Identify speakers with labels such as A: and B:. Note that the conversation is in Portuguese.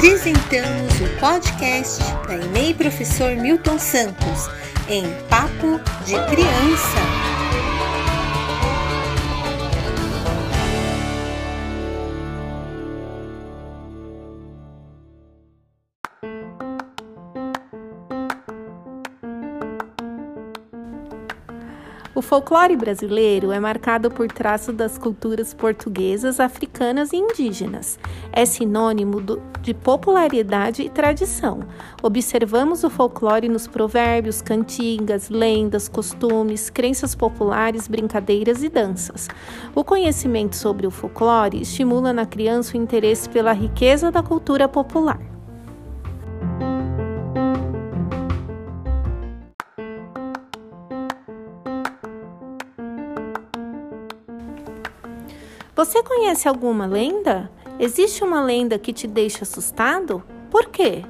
A: Apresentamos o podcast da EMEI Professor Milton Santos em Papo de Criança.
B: O folclore brasileiro é marcado por traços das culturas portuguesas, africanas e indígenas. É sinônimo do, de popularidade e tradição. Observamos o folclore nos provérbios, cantigas, lendas, costumes, crenças populares, brincadeiras e danças. O conhecimento sobre o folclore estimula na criança o interesse pela riqueza da cultura popular. Você conhece alguma lenda? Existe uma lenda que te deixa assustado? Por quê?